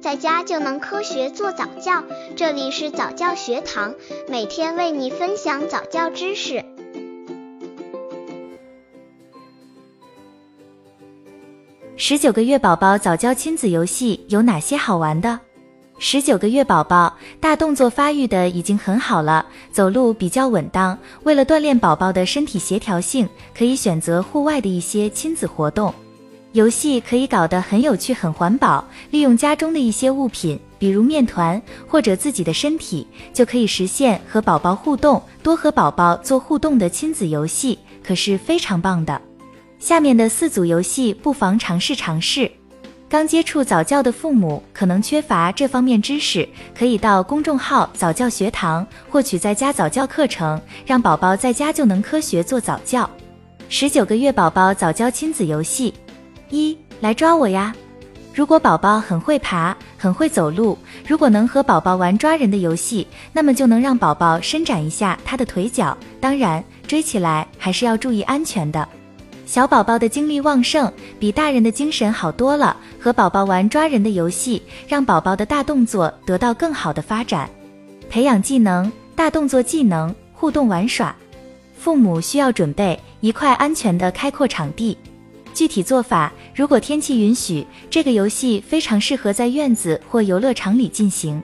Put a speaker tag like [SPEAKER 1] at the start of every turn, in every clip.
[SPEAKER 1] 在家就能科学做早教。这里是早教学堂，每天为你分享早教知识。
[SPEAKER 2] 十九个月宝宝早教亲子游戏有哪些好玩的？十九个月宝宝大动作发育的已经很好了，走路比较稳当。为了锻炼宝宝的身体协调性，可以选择户外的一些亲子活动。游戏可以搞得很有趣、很环保，利用家中的一些物品，比如面团或者自己的身体，就可以实现和宝宝互动。多和宝宝做互动的亲子游戏可是非常棒的。下面的四组游戏不妨尝试尝试。刚接触早教的父母可能缺乏这方面知识，可以到公众号早教学堂获取在家早教课程，让宝宝在家就能科学做早教。十九个月宝宝早教亲子游戏一来抓我呀！如果宝宝很会爬，很会走路，如果能和宝宝玩抓人的游戏，那么就能让宝宝伸展一下他的腿脚。当然，追起来还是要注意安全的。小宝宝的精力旺盛，比大人的精神好多了。和宝宝玩抓人的游戏，让宝宝的大动作得到更好的发展，培养技能、大动作技能、互动玩耍。父母需要准备一块安全的开阔场地。具体做法，如果天气允许，这个游戏非常适合在院子或游乐场里进行。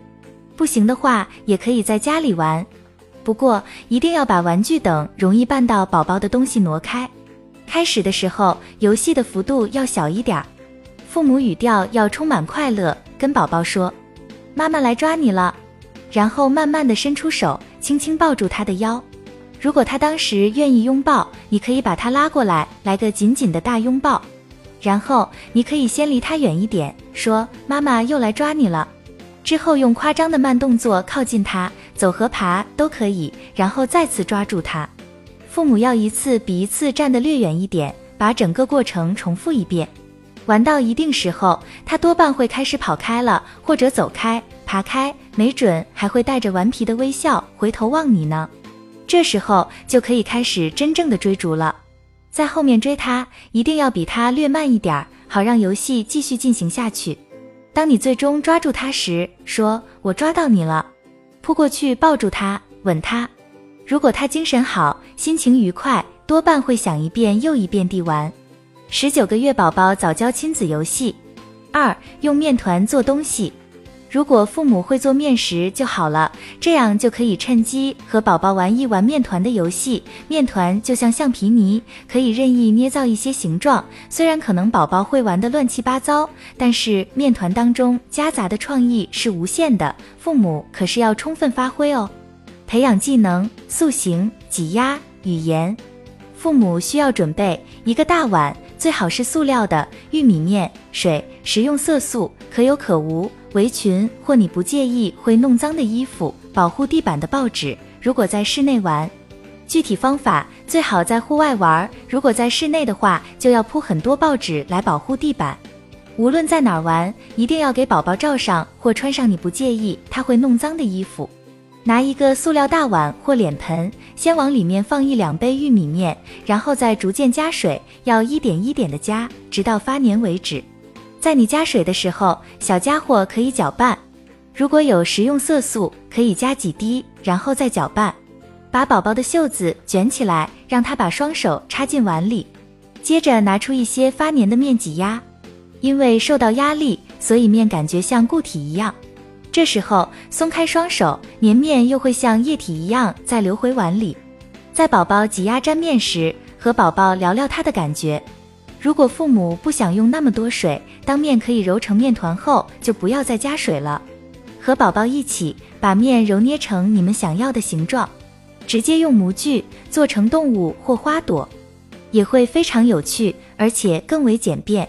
[SPEAKER 2] 不行的话，也可以在家里玩。不过一定要把玩具等容易绊到宝宝的东西挪开。开始的时候，游戏的幅度要小一点儿，父母语调要充满快乐，跟宝宝说：“妈妈来抓你了。”然后慢慢的伸出手，轻轻抱住他的腰。如果他当时愿意拥抱，你可以把他拉过来，来个紧紧的大拥抱。然后你可以先离他远一点，说：“妈妈又来抓你了。”之后用夸张的慢动作靠近他，走和爬都可以，然后再次抓住他。父母要一次比一次站得略远一点，把整个过程重复一遍。玩到一定时候，他多半会开始跑开了，或者走开、爬开，没准还会带着顽皮的微笑回头望你呢。这时候就可以开始真正的追逐了。在后面追他，一定要比他略慢一点儿，好让游戏继续进行下去。当你最终抓住他时，说：“我抓到你了。”扑过去抱住他，吻他。如果他精神好，心情愉快，多半会想一遍又一遍地玩。十九个月宝宝早教亲子游戏二，用面团做东西。如果父母会做面食就好了，这样就可以趁机和宝宝玩一玩面团的游戏。面团就像橡皮泥，可以任意捏造一些形状。虽然可能宝宝会玩的乱七八糟，但是面团当中夹杂的创意是无限的，父母可是要充分发挥哦。培养技能：塑形、挤压、语言。父母需要准备一个大碗，最好是塑料的，玉米面、水、食用色素，可有可无。围裙或你不介意会弄脏的衣服，保护地板的报纸。如果在室内玩，具体方法最好在户外玩。如果在室内的话，就要铺很多报纸来保护地板。无论在哪儿玩，一定要给宝宝罩上或穿上你不介意他会弄脏的衣服。拿一个塑料大碗或脸盆，先往里面放一两杯玉米面，然后再逐渐加水，要一点一点的加，直到发黏为止。在你加水的时候，小家伙可以搅拌。如果有食用色素，可以加几滴，然后再搅拌。把宝宝的袖子卷起来，让他把双手插进碗里。接着拿出一些发黏的面挤压，因为受到压力，所以面感觉像固体一样。这时候松开双手，粘面又会像液体一样再流回碗里。在宝宝挤压粘面时，和宝宝聊聊他的感觉。如果父母不想用那么多水，当面可以揉成面团后，就不要再加水了。和宝宝一起把面揉捏成你们想要的形状，直接用模具做成动物或花朵，也会非常有趣，而且更为简便。